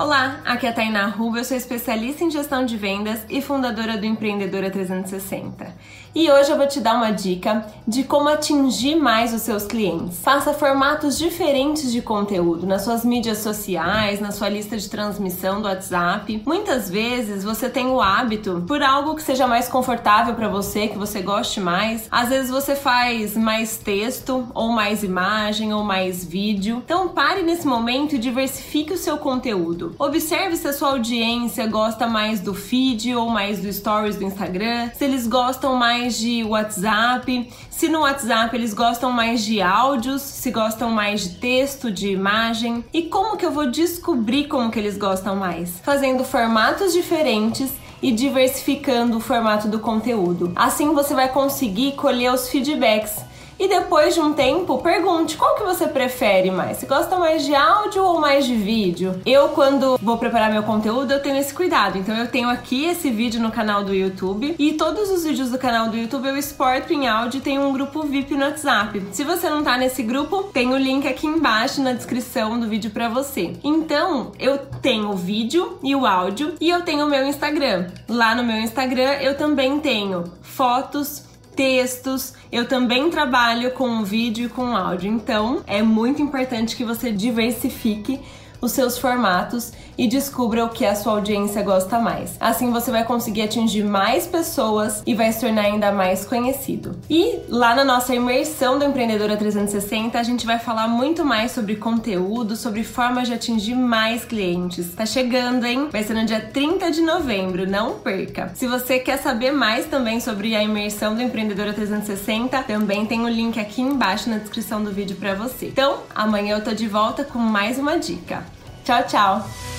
Olá, aqui é a Tainá Ruba, eu sou especialista em gestão de vendas e fundadora do Empreendedora 360. E hoje eu vou te dar uma dica de como atingir mais os seus clientes. Faça formatos diferentes de conteúdo nas suas mídias sociais, na sua lista de transmissão do WhatsApp. Muitas vezes você tem o hábito por algo que seja mais confortável para você, que você goste mais. Às vezes você faz mais texto, ou mais imagem, ou mais vídeo. Então pare nesse momento e diversifique o seu conteúdo. Observe se a sua audiência gosta mais do feed ou mais do stories do Instagram, se eles gostam mais de WhatsApp, se no WhatsApp eles gostam mais de áudios, se gostam mais de texto, de imagem e como que eu vou descobrir como que eles gostam mais? Fazendo formatos diferentes e diversificando o formato do conteúdo. Assim você vai conseguir colher os feedbacks e depois de um tempo, pergunte qual que você prefere mais. Você gosta mais de áudio ou mais de vídeo? Eu, quando vou preparar meu conteúdo, eu tenho esse cuidado. Então eu tenho aqui esse vídeo no canal do YouTube e todos os vídeos do canal do YouTube eu exporto em áudio e tenho um grupo VIP no WhatsApp. Se você não tá nesse grupo, tem o link aqui embaixo na descrição do vídeo para você. Então, eu tenho o vídeo e o áudio e eu tenho o meu Instagram. Lá no meu Instagram eu também tenho fotos, textos. Eu também trabalho com vídeo e com áudio, então é muito importante que você diversifique os seus formatos e descubra o que a sua audiência gosta mais. Assim você vai conseguir atingir mais pessoas e vai se tornar ainda mais conhecido. E lá na nossa imersão do Empreendedora 360, a gente vai falar muito mais sobre conteúdo, sobre formas de atingir mais clientes. Tá chegando, hein? Vai ser no dia 30 de novembro, não perca. Se você quer saber mais também sobre a imersão do Empreendedora 360, também tem o link aqui embaixo na descrição do vídeo para você. Então, amanhã eu tô de volta com mais uma dica. Tchau, tchau!